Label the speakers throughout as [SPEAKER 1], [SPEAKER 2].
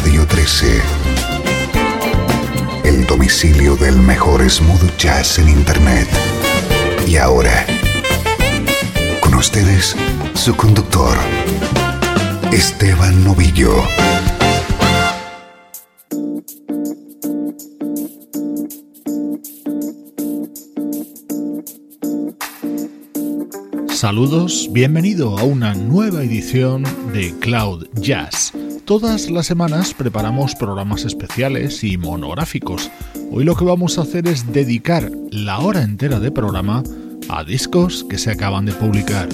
[SPEAKER 1] Radio 13. El domicilio del mejor smooth jazz en Internet. Y ahora, con ustedes, su conductor, Esteban Novillo.
[SPEAKER 2] Saludos, bienvenido a una nueva edición de Cloud Jazz. Todas las semanas preparamos programas especiales y monográficos. Hoy lo que vamos a hacer es dedicar la hora entera de programa a discos que se acaban de publicar.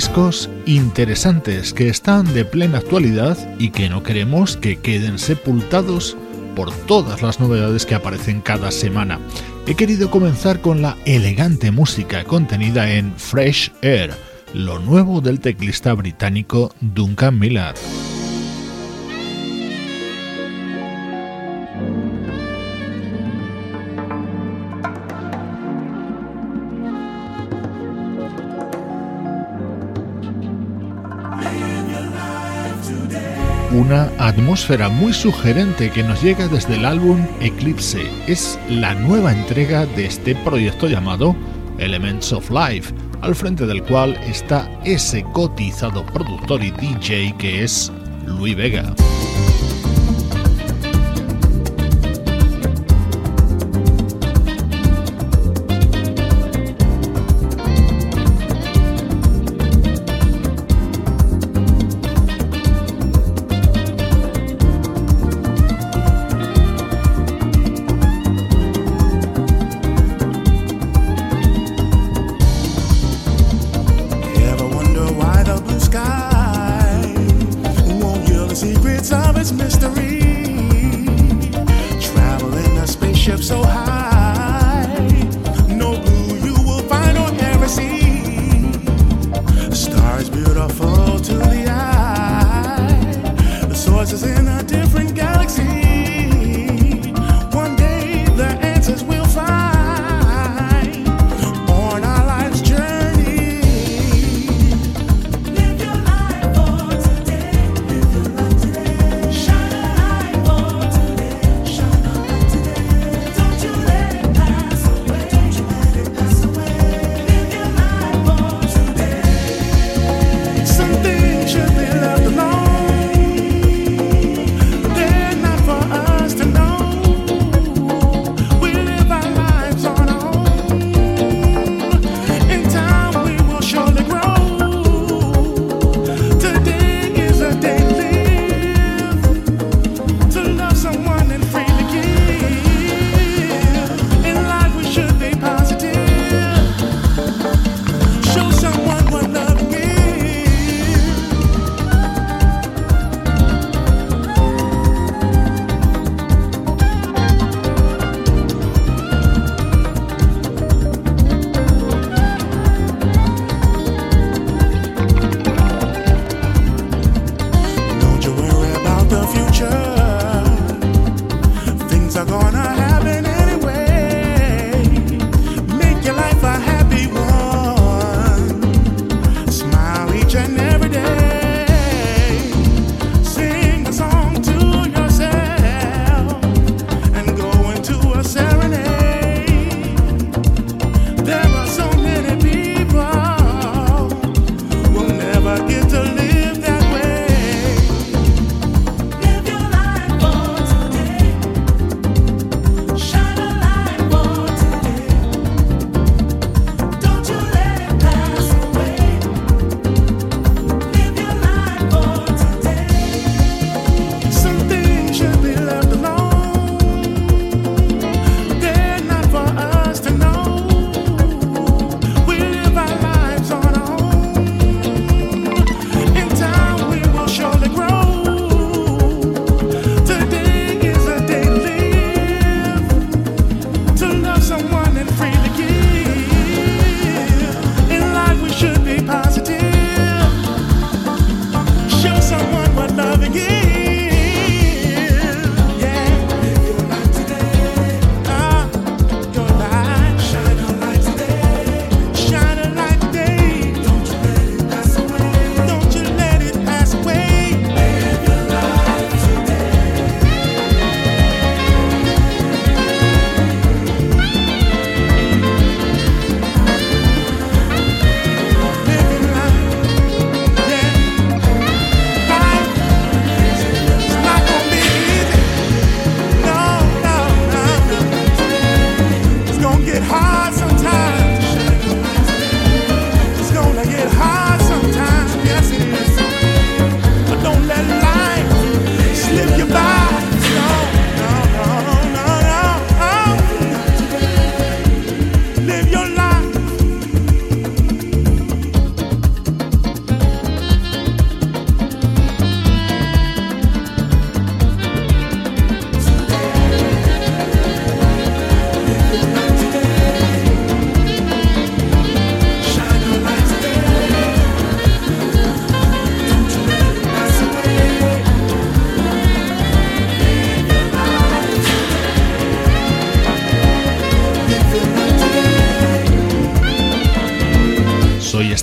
[SPEAKER 2] Discos interesantes que están de plena actualidad y que no queremos que queden sepultados por todas las novedades que aparecen cada semana. He querido comenzar con la elegante música contenida en Fresh Air, lo nuevo del teclista británico Duncan Miller. Una atmósfera muy sugerente que nos llega desde el álbum Eclipse. Es la nueva entrega de este proyecto llamado Elements of Life, al frente del cual está ese cotizado productor y DJ que es Louis Vega.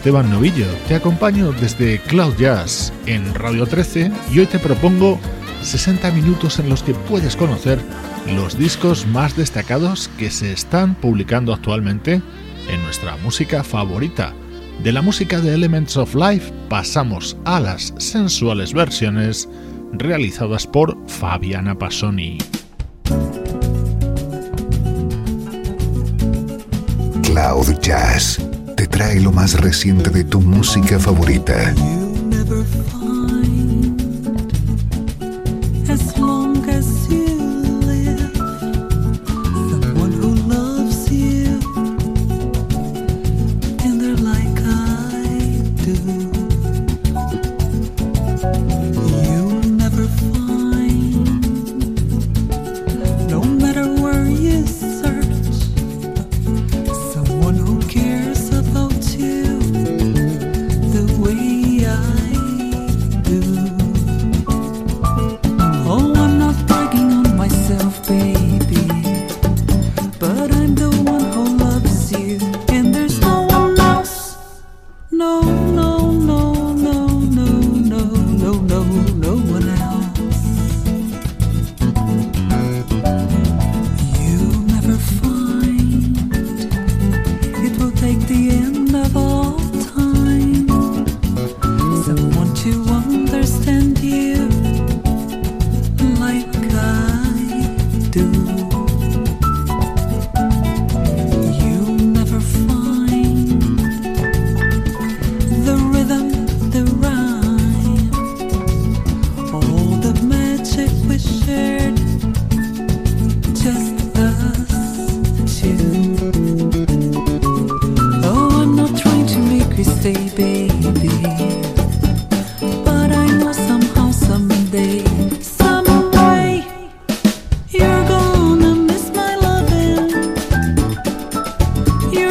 [SPEAKER 2] Esteban te acompaño desde Cloud Jazz en Radio 13 y hoy te propongo 60 minutos en los que puedes conocer los discos más destacados que se están publicando actualmente en nuestra música favorita. De la música de Elements of Life pasamos a las sensuales versiones realizadas por Fabiana Passoni.
[SPEAKER 3] Cloud Jazz trae lo más reciente de tu música favorita.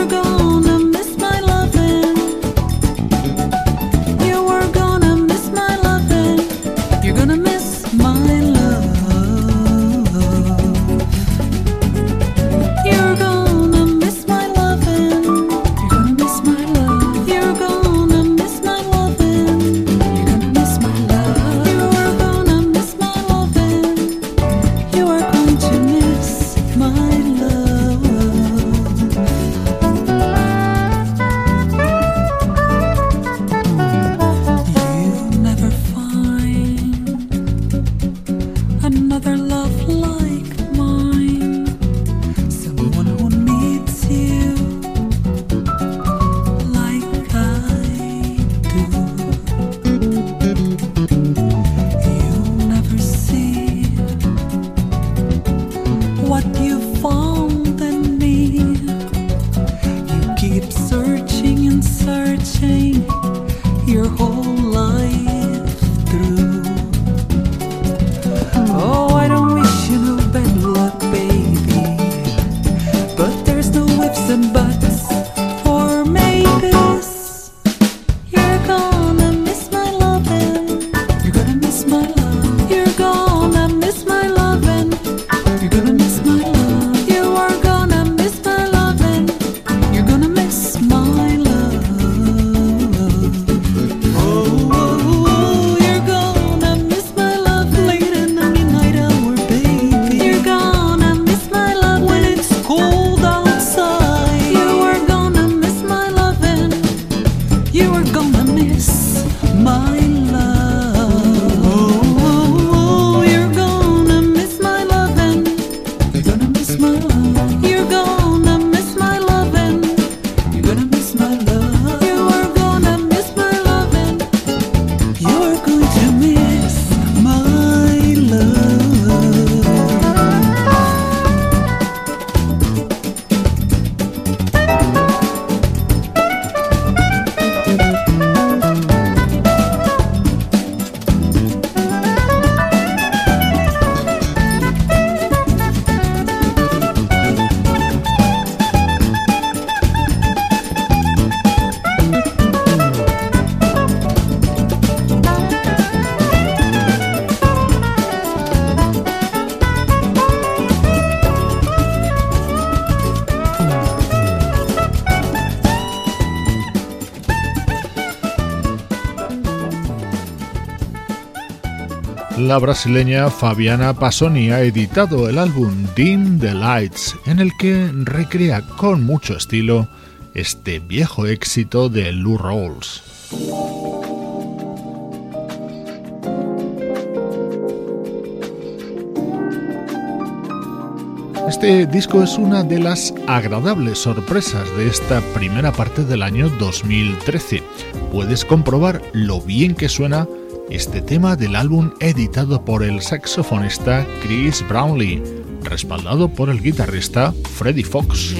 [SPEAKER 3] Go.
[SPEAKER 2] La brasileña Fabiana Passoni ha editado el álbum Dim the Lights, en el que recrea con mucho estilo este viejo éxito de Lou Rawls. Este disco es una de las agradables sorpresas de esta primera parte del año 2013. Puedes comprobar lo bien que suena este tema del álbum editado por el saxofonista Chris Brownlee, respaldado por el guitarrista Freddie Fox.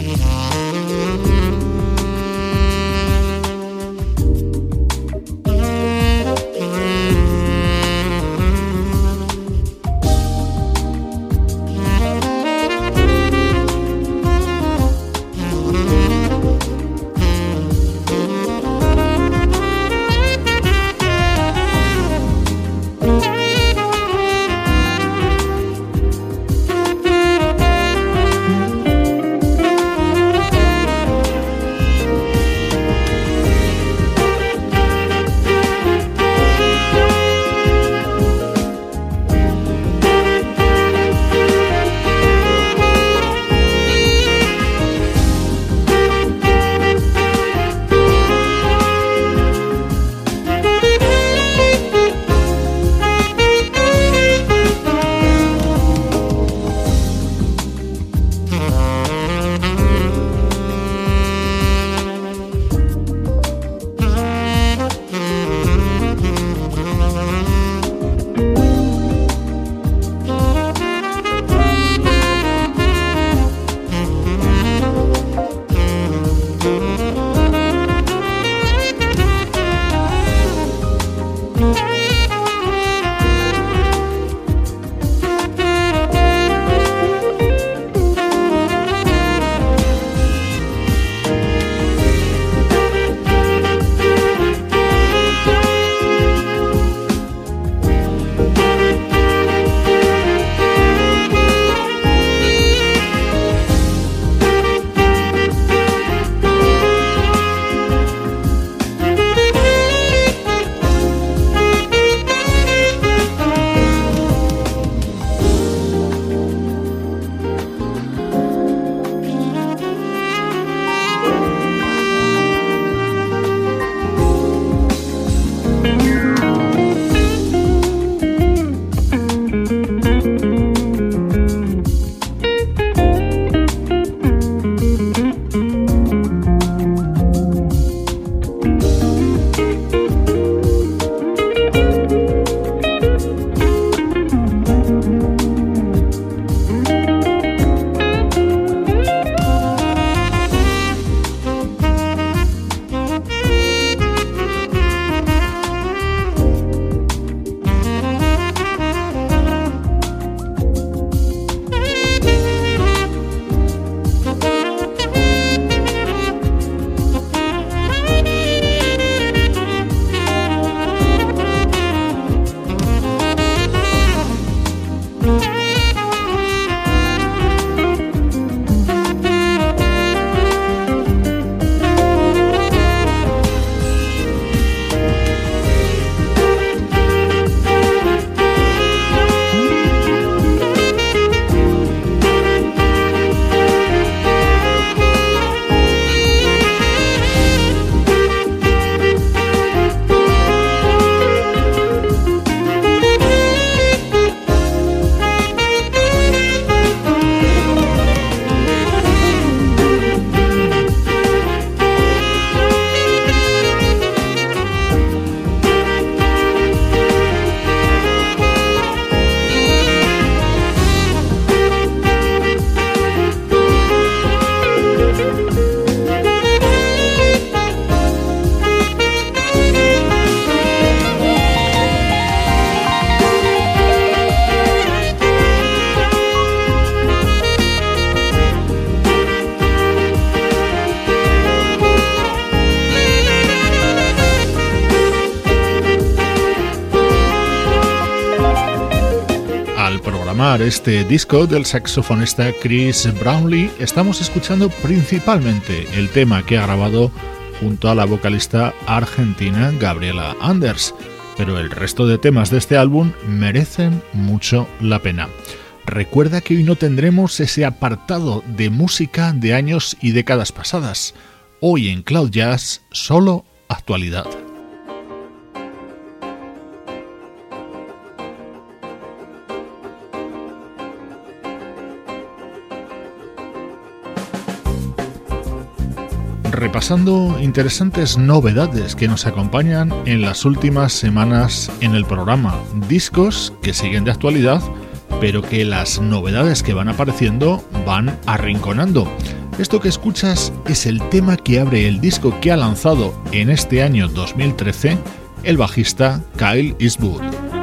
[SPEAKER 2] Este disco del saxofonista Chris Brownlee, estamos escuchando principalmente el tema que ha grabado junto a la vocalista argentina Gabriela Anders. pero el resto de temas de este álbum merecen mucho la pena. Recuerda que hoy no tendremos ese apartado de música de años y décadas pasadas. Hoy en Cloud Jazz, solo actualidad. Repasando interesantes novedades que nos acompañan en las últimas semanas en el programa. Discos que siguen de actualidad, pero que las novedades que van apareciendo van arrinconando. Esto que escuchas es el tema que abre el disco que ha lanzado en este año 2013 el bajista Kyle Eastwood.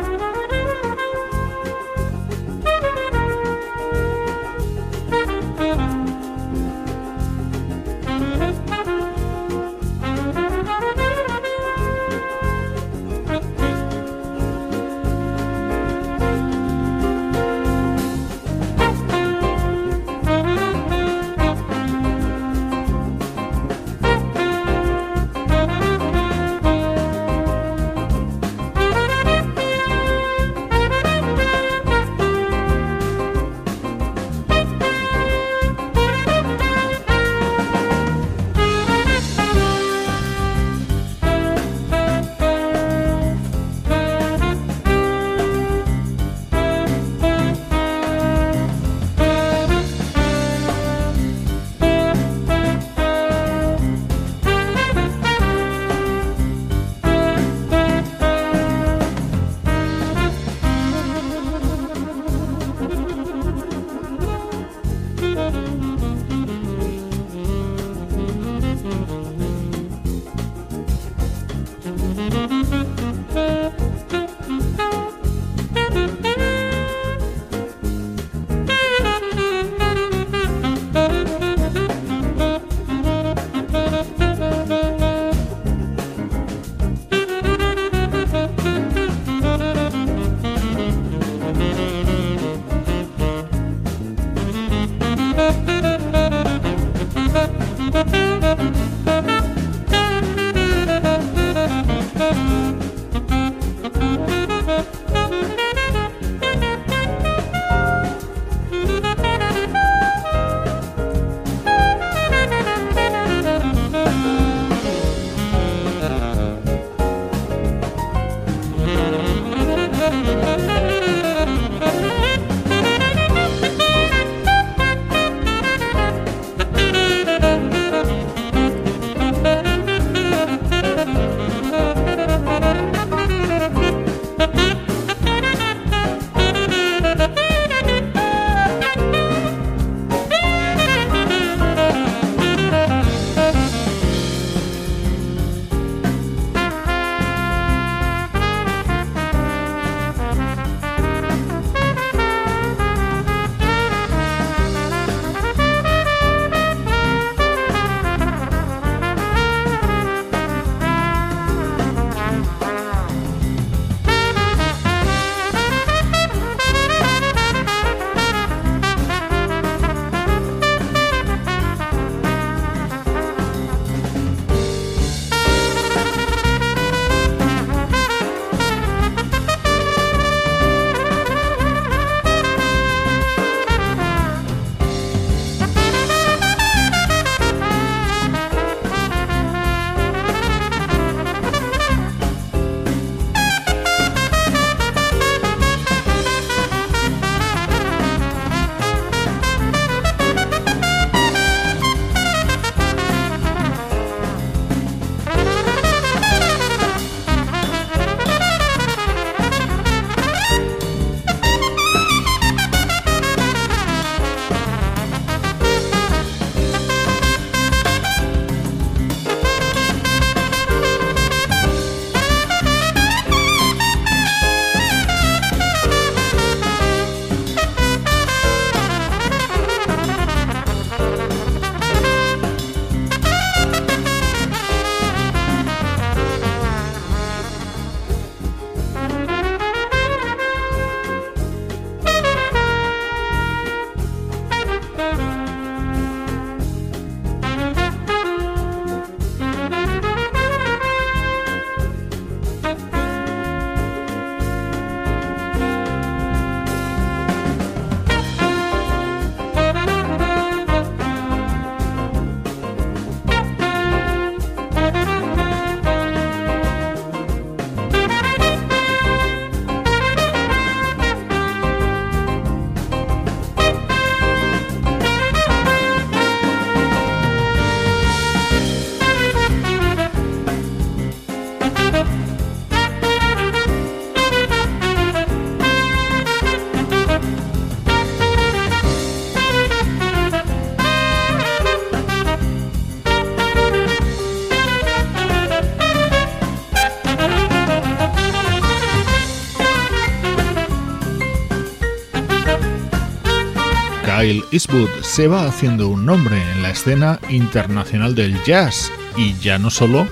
[SPEAKER 2] Eastwood se va haciendo un nombre en la escena internacional del jazz y ya no solo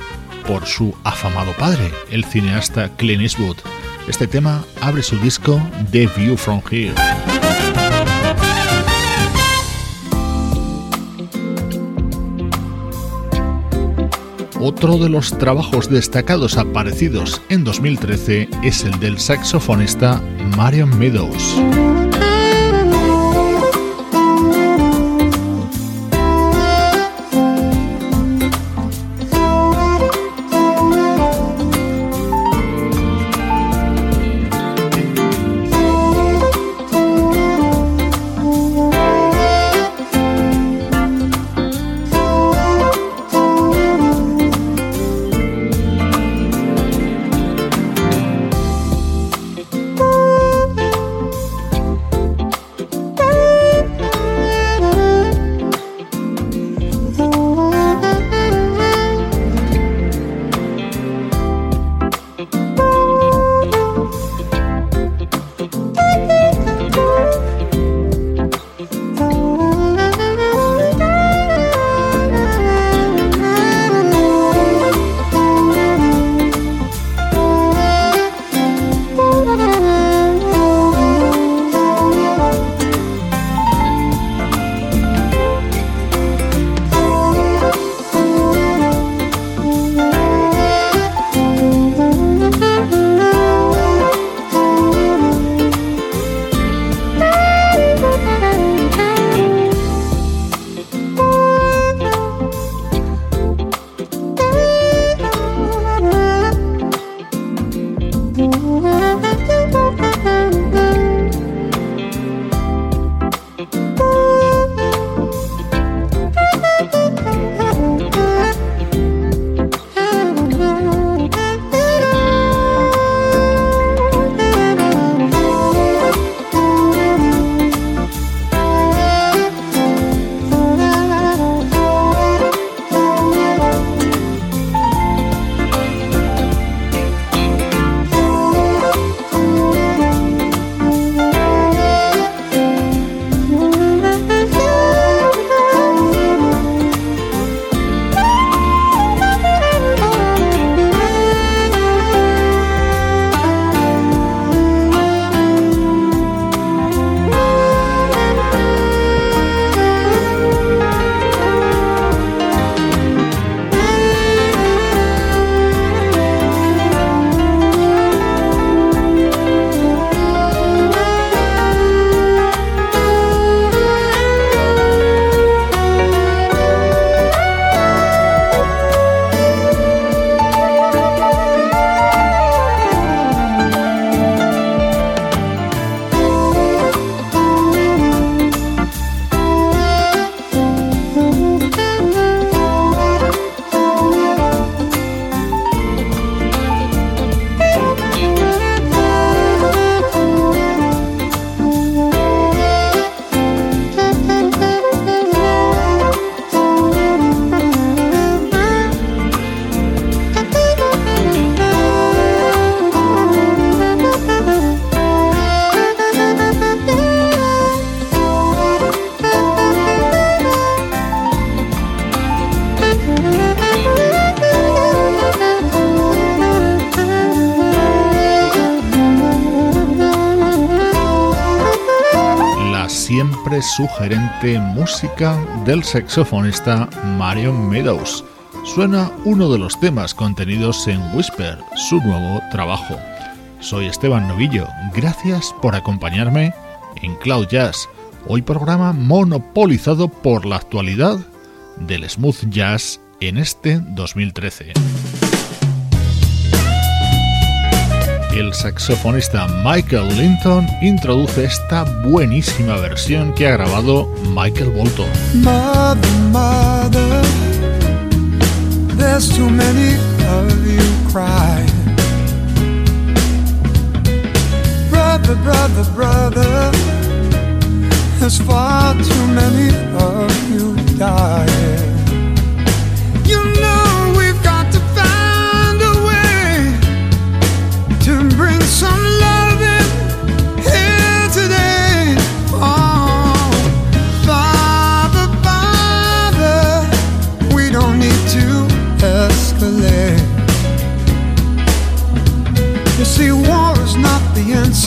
[SPEAKER 2] por su afamado padre, el cineasta Clint Eastwood. Este tema abre su disco The View From Here. Otro de los trabajos destacados aparecidos en 2013 es el del saxofonista Marion Meadows. Sugerente música del saxofonista Marion Meadows. Suena uno de los temas contenidos en Whisper, su nuevo trabajo. Soy Esteban Novillo, gracias por acompañarme en Cloud Jazz, hoy programa monopolizado por la actualidad del smooth jazz en este 2013. El saxofonista Michael Linton introduce esta buenísima versión que ha grabado Michael Bolton.
[SPEAKER 4] Mother, mother, there's too many of you crying. Brother, brother, brother, there's far too many of you dying. You know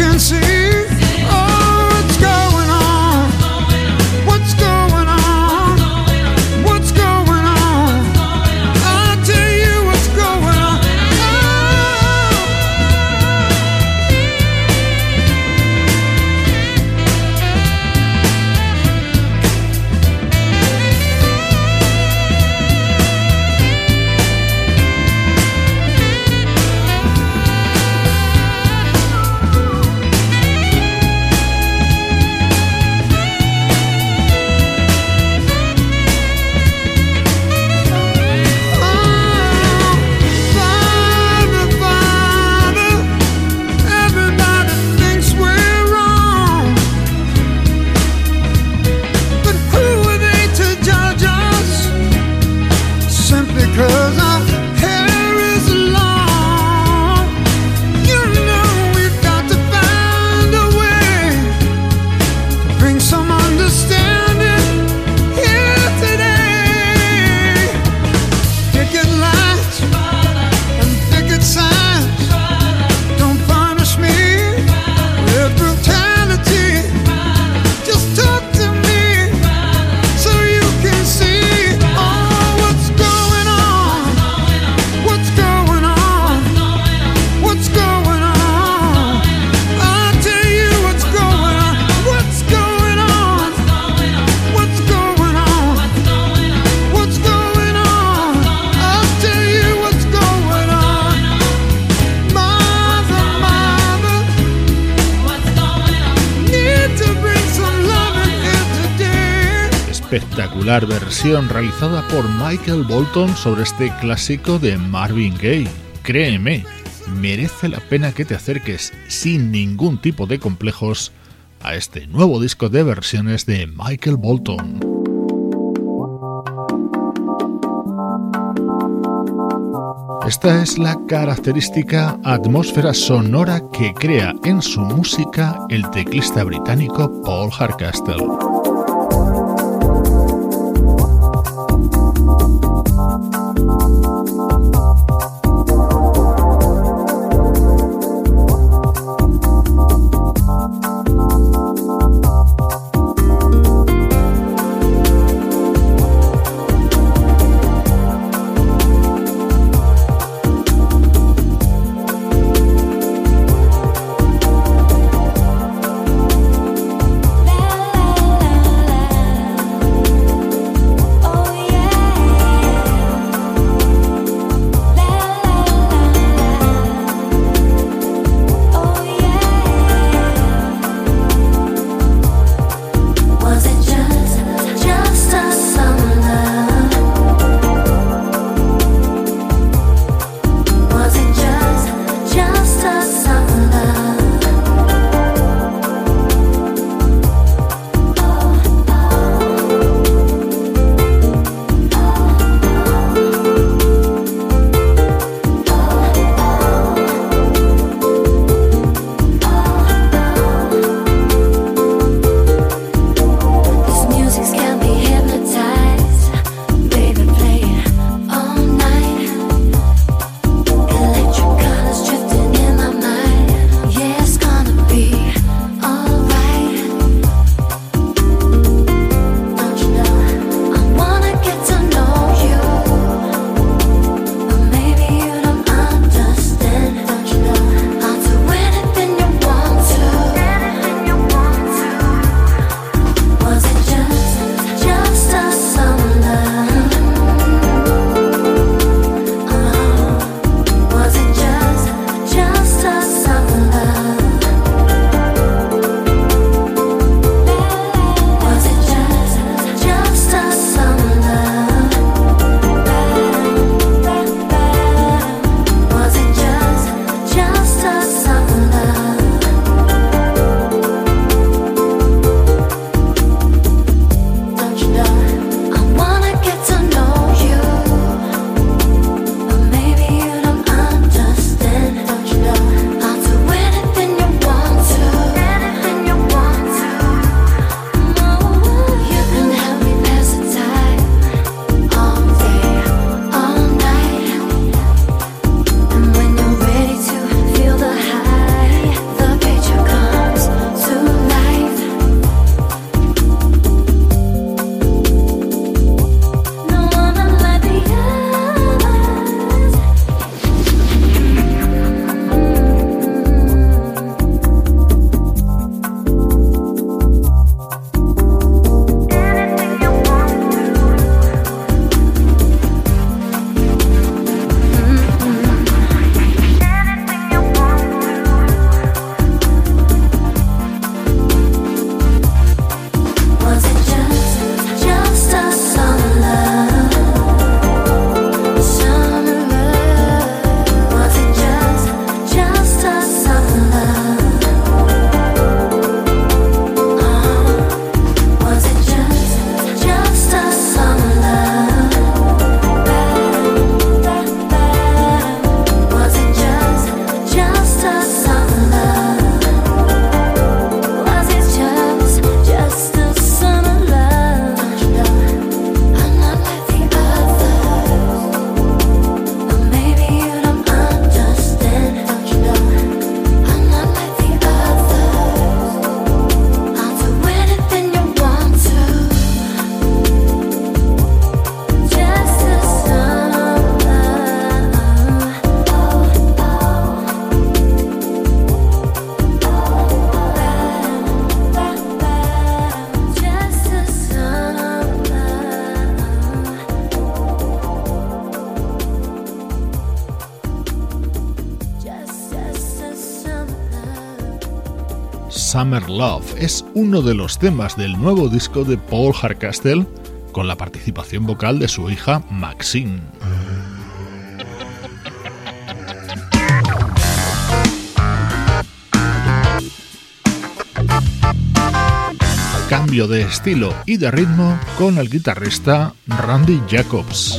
[SPEAKER 4] can see. Realizada por Michael Bolton sobre este clásico de Marvin Gaye. Créeme, merece la pena que te acerques sin ningún tipo de complejos a este nuevo disco de versiones de Michael Bolton. Esta es la característica atmósfera sonora que crea en su música el teclista británico Paul Hardcastle.
[SPEAKER 2] Summer Love. Es uno de los temas del nuevo disco de Paul Hardcastle con la participación vocal de su hija Maxine. Cambio de estilo y de ritmo con el guitarrista Randy Jacobs.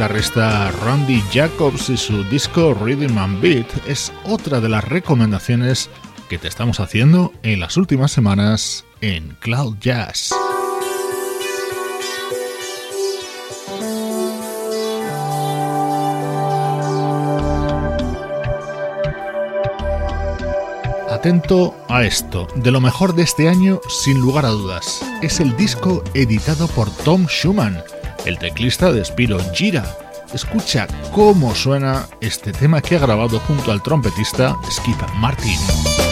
[SPEAKER 2] Guitarrista Randy Jacobs y su disco Rhythm and Beat es otra de las recomendaciones que te estamos haciendo en las últimas semanas en Cloud Jazz. Atento a esto, de lo mejor de este año sin lugar a dudas, es el disco editado por Tom Schumann, el teclista de Spiro Gira escucha cómo suena este tema que ha grabado junto al trompetista Skip Martin.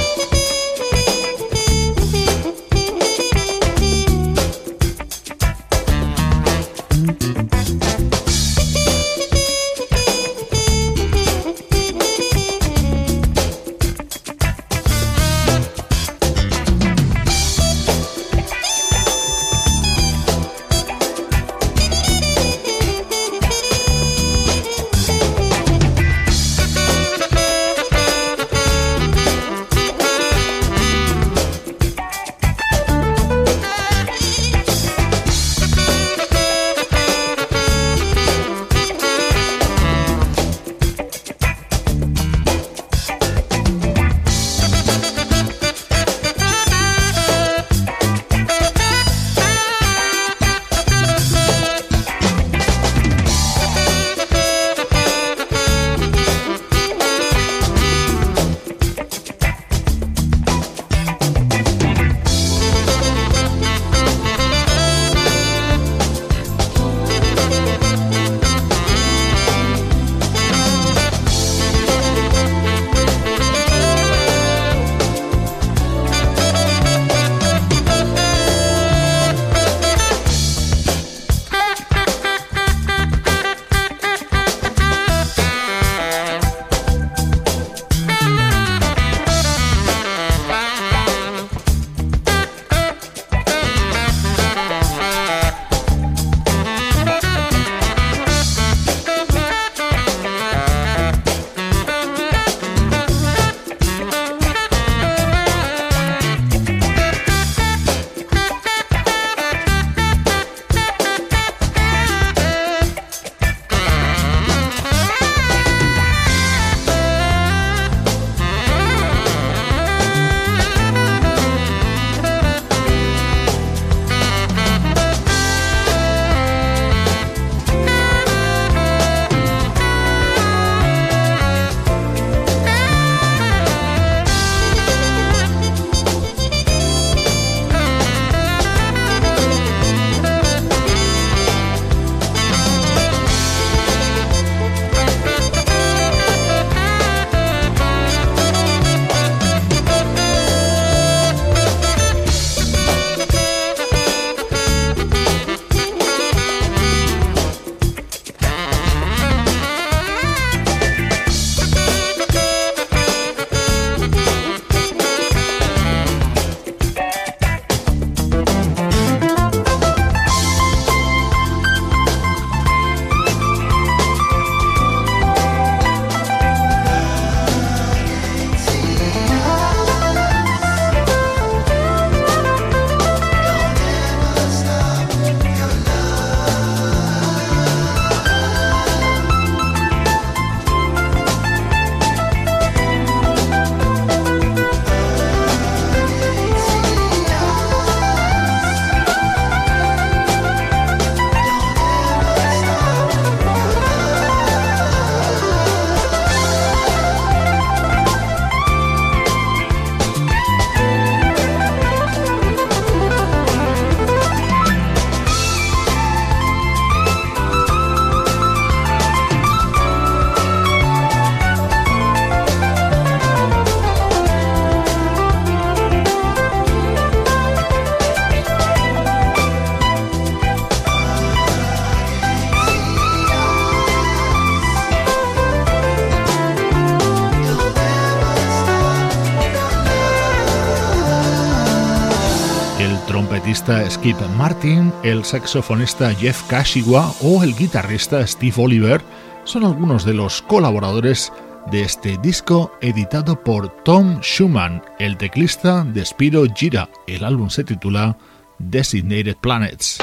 [SPEAKER 2] Skip Martin, el saxofonista Jeff Kashiwa o el guitarrista Steve Oliver son algunos de los colaboradores de este disco editado por Tom Schumann, el teclista de Spiro Gira. El álbum se titula Designated Planets.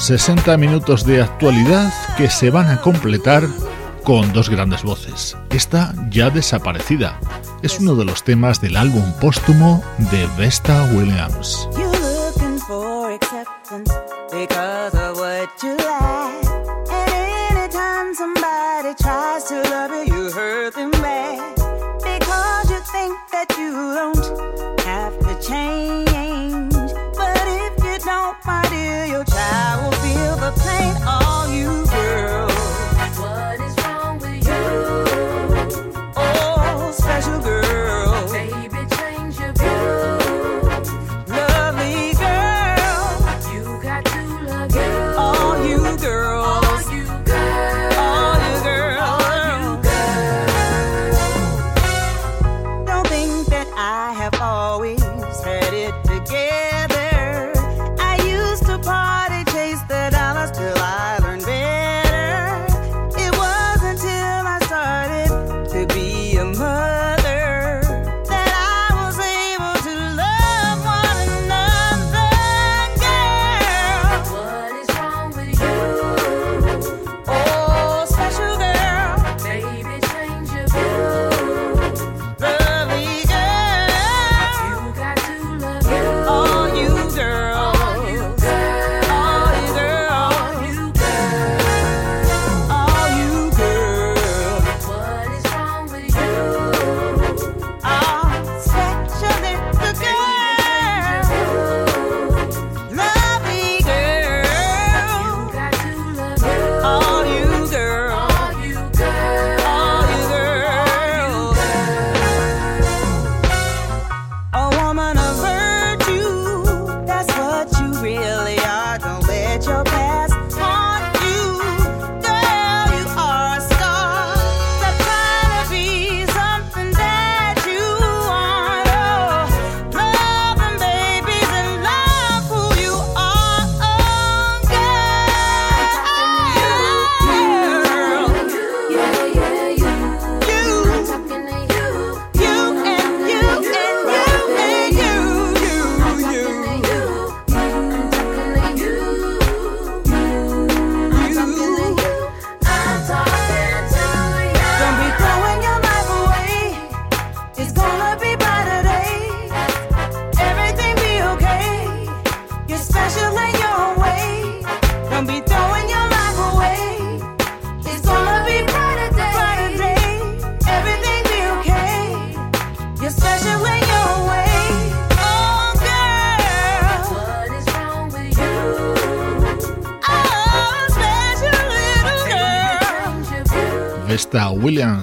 [SPEAKER 2] 60 minutos de actualidad que se van a completar con dos grandes voces. Esta ya desaparecida. Es uno de los temas del álbum póstumo de Vesta Williams.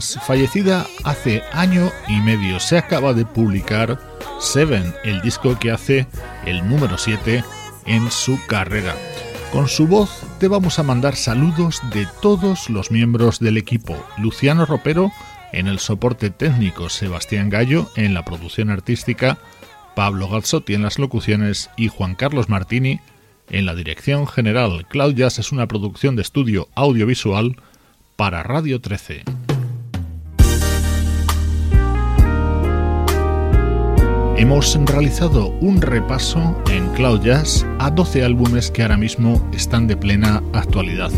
[SPEAKER 2] Fallecida hace año y medio. Se acaba de publicar Seven, el disco que hace el número 7 en su carrera. Con su voz te vamos a mandar saludos de todos los miembros del equipo. Luciano Ropero en el soporte técnico, Sebastián Gallo en la producción artística, Pablo Gazzotti en las locuciones y Juan Carlos Martini en la dirección general. Cloud es una producción de estudio audiovisual para Radio 13. Hemos realizado un repaso en Cloud Jazz a 12 álbumes que ahora mismo están de plena actualidad.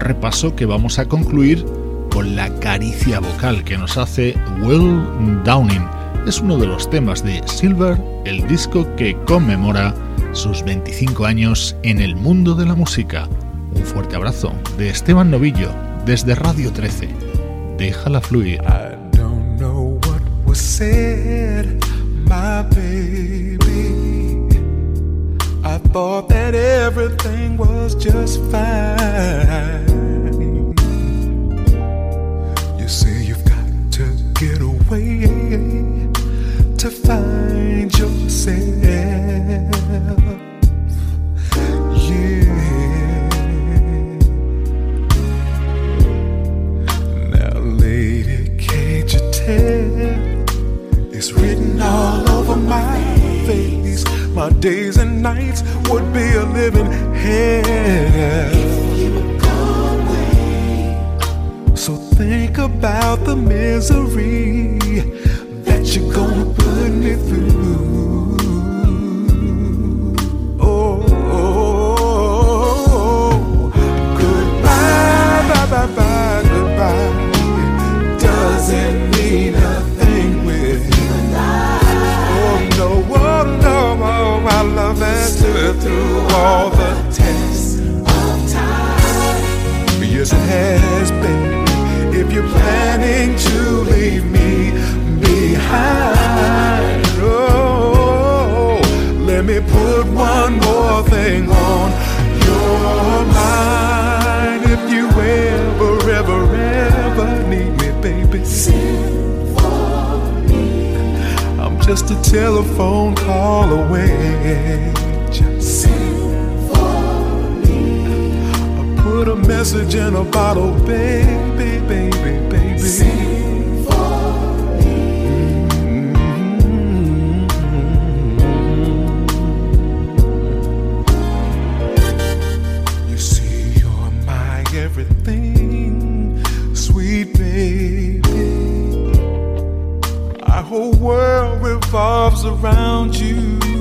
[SPEAKER 2] Repaso que vamos a concluir con la caricia vocal que nos hace Will Downing. Es uno de los temas de Silver, el disco que conmemora sus 25 años en el mundo de la música. Un fuerte abrazo de Esteban Novillo desde Radio 13. Déjala fluir.
[SPEAKER 5] My baby. I thought that everything was just fine. You say you've got to get away to find yourself. My days and nights would be a living hell. So think about the misery that you're gonna put me through. Oh, oh, oh, oh. oh. goodbye, bye, bye, bye, goodbye. Stood through all the tests of time. Yes, it has, baby. If you're planning to leave me behind, oh, let me put one more thing on your mind. If you ever, ever, ever need me, baby, sing for me. I'm just a telephone call away. Message in a bottle, baby, baby, baby. Sing for me. You see, you're my everything, sweet baby. Our whole world revolves around you.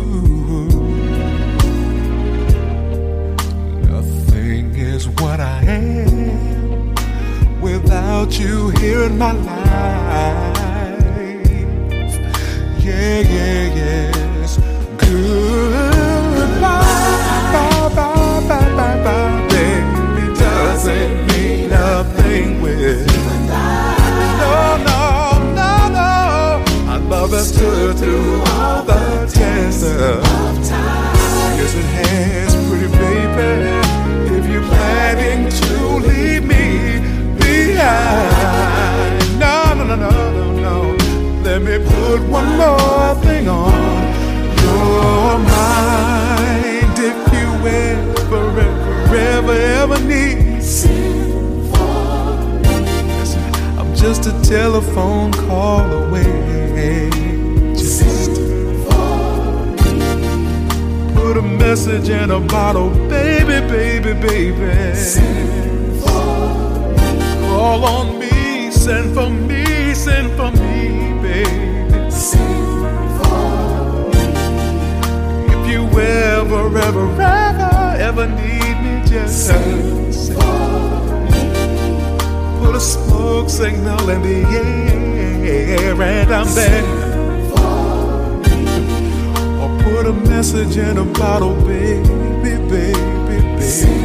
[SPEAKER 5] Without you here in my life. Yeah, yeah, yes. Goodbye, bye, bye, bye, bye, bye, baby. Doesn't mean nothing with no, no, no, no. Our love has stood through all the tests of time. Yes, it has, pretty baby. Let me put one more thing on your mind. If you ever, ever, ever, ever need I'm just a telephone call away. Just put a message in a bottle, baby, baby, baby. Sing for me. Call on me, send for me, send for me, ever, ever, ever, ever need me, just say. Put a smoke signal in the air and I'm there. Or put a message in a bottle, baby, baby, baby.